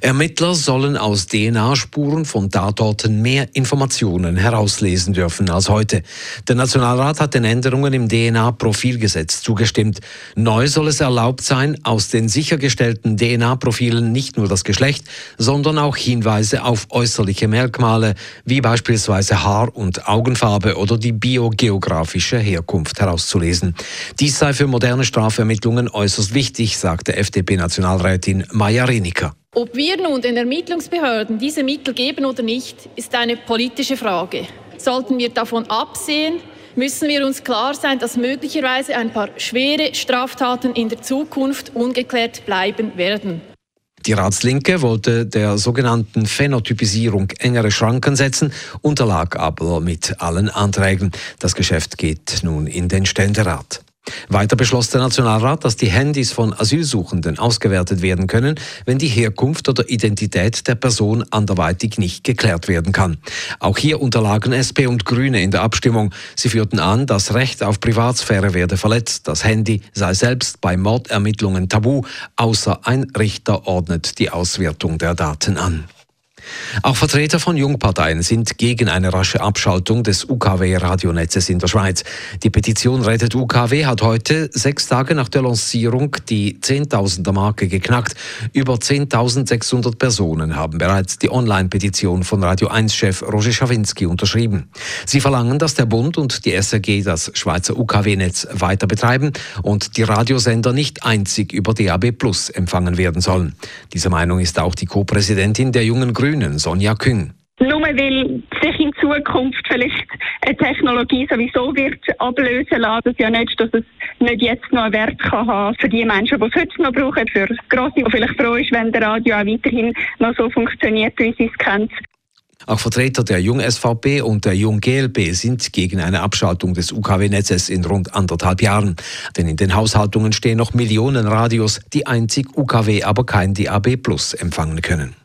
Ermittler sollen aus DNA-Spuren von Tatorten mehr Informationen herauslesen dürfen als heute. Der Nationalrat hat den Änderungen im DNA-Profilgesetz zugestimmt. Neu soll es erlaubt sein, aus den sichergestellten DNA-Profilen nicht nur das Geschlecht, sondern auch Hinweise auf äußerliche Merkmale, wie beispielsweise Haar- und Augenfarbe oder die biogeografische Herkunft herauszulesen. Dies sei für moderne Strafermittlungen äußerst wichtig, sagte FDP-Nationalrätin Maja Reniker. Ob wir nun den Ermittlungsbehörden diese Mittel geben oder nicht, ist eine politische Frage. Sollten wir davon absehen, müssen wir uns klar sein, dass möglicherweise ein paar schwere Straftaten in der Zukunft ungeklärt bleiben werden. Die Ratslinke wollte der sogenannten Phänotypisierung engere Schranken setzen, unterlag aber mit allen Anträgen. Das Geschäft geht nun in den Ständerat. Weiter beschloss der Nationalrat, dass die Handys von Asylsuchenden ausgewertet werden können, wenn die Herkunft oder Identität der Person anderweitig nicht geklärt werden kann. Auch hier unterlagen SP und Grüne in der Abstimmung. Sie führten an, das Recht auf Privatsphäre werde verletzt. Das Handy sei selbst bei Mordermittlungen tabu, außer ein Richter ordnet die Auswertung der Daten an. Auch Vertreter von Jungparteien sind gegen eine rasche Abschaltung des UKW-Radionetzes in der Schweiz. Die Petition Rettet UKW hat heute, sechs Tage nach der Lancierung, die 10.000er Marke geknackt. Über 10.600 Personen haben bereits die Online-Petition von Radio 1-Chef Roger Schawinski unterschrieben. Sie verlangen, dass der Bund und die SRG das Schweizer UKW-Netz weiter betreiben und die Radiosender nicht einzig über DAB Plus empfangen werden sollen. Dieser Meinung ist auch die Co-Präsidentin der Jungen Grünen Grünen, Sonja Küng. Nur weil sich in Zukunft vielleicht eine Technologie sowieso wird ablösen lassen, das ja nicht, dass es nicht jetzt noch einen Wert kann haben für die Menschen, die es heute noch brauchen, für das Grosse, die vielleicht froh ist, wenn der Radio auch weiterhin noch so funktioniert, wie sie es kennt. Auch Vertreter der Jung-SVP und der Jung-GLP sind gegen eine Abschaltung des UKW-Netzes in rund anderthalb Jahren. Denn in den Haushaltungen stehen noch Millionen Radios, die einzig UKW, aber kein DAB Plus empfangen können.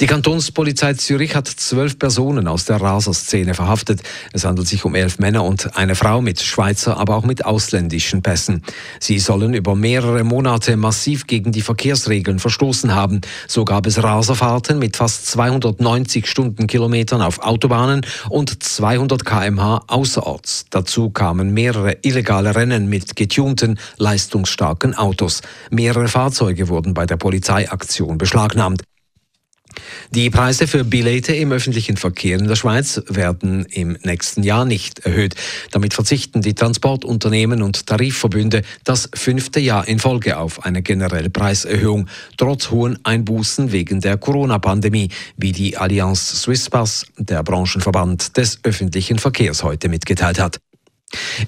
Die Kantonspolizei Zürich hat zwölf Personen aus der Raserszene verhaftet. Es handelt sich um elf Männer und eine Frau mit Schweizer, aber auch mit ausländischen Pässen. Sie sollen über mehrere Monate massiv gegen die Verkehrsregeln verstoßen haben. So gab es Raserfahrten mit fast 290 Stundenkilometern auf Autobahnen und 200 kmh außerorts. Dazu kamen mehrere illegale Rennen mit getunten, leistungsstarken Autos. Mehrere Fahrzeuge wurden bei der Polizeiaktion beschlagnahmt. Die Preise für Billete im öffentlichen Verkehr in der Schweiz werden im nächsten Jahr nicht erhöht. Damit verzichten die Transportunternehmen und Tarifverbünde das fünfte Jahr in Folge auf eine generelle Preiserhöhung, trotz hohen Einbußen wegen der Corona-Pandemie, wie die Allianz Swisspass, der Branchenverband des öffentlichen Verkehrs, heute mitgeteilt hat.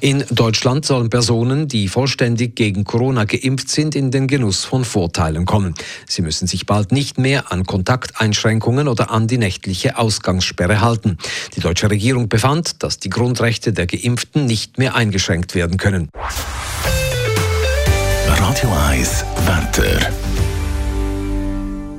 In Deutschland sollen Personen, die vollständig gegen Corona geimpft sind, in den Genuss von Vorteilen kommen. Sie müssen sich bald nicht mehr an Kontakteinschränkungen oder an die nächtliche Ausgangssperre halten. Die deutsche Regierung befand, dass die Grundrechte der Geimpften nicht mehr eingeschränkt werden können. Radio 1 Wetter.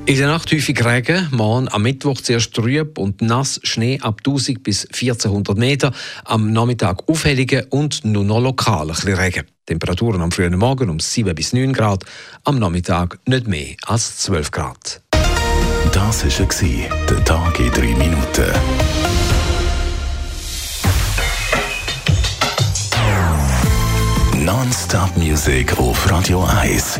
In der Nacht häufig Regen, morgen am Mittwoch zuerst trüb und nass, Schnee ab 1000 bis 1400 Meter, am Nachmittag auffällige und nur noch lokal ein bisschen Regen. Temperaturen am frühen Morgen um 7 bis 9 Grad, am Nachmittag nicht mehr als 12 Grad. Das war der Tag in 3 Minuten. Non-Stop Music auf Radio 1.